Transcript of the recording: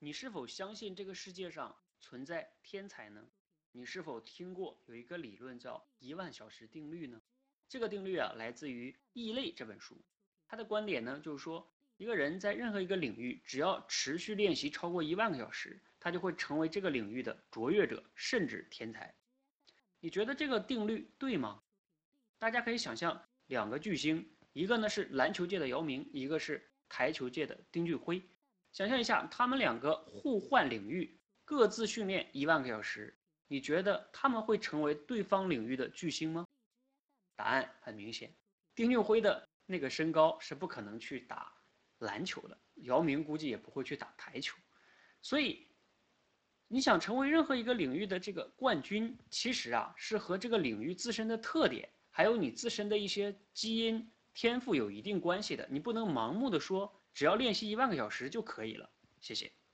你是否相信这个世界上存在天才呢？你是否听过有一个理论叫一万小时定律呢？这个定律啊，来自于《异类》这本书。他的观点呢，就是说，一个人在任何一个领域，只要持续练习超过一万个小时，他就会成为这个领域的卓越者，甚至天才。你觉得这个定律对吗？大家可以想象两个巨星，一个呢是篮球界的姚明，一个是台球界的丁俊晖。想象一下，他们两个互换领域，各自训练一万个小时，你觉得他们会成为对方领域的巨星吗？答案很明显，丁俊晖的那个身高是不可能去打篮球的，姚明估计也不会去打台球。所以，你想成为任何一个领域的这个冠军，其实啊是和这个领域自身的特点，还有你自身的一些基因天赋有一定关系的。你不能盲目的说。只要练习一万个小时就可以了，谢谢。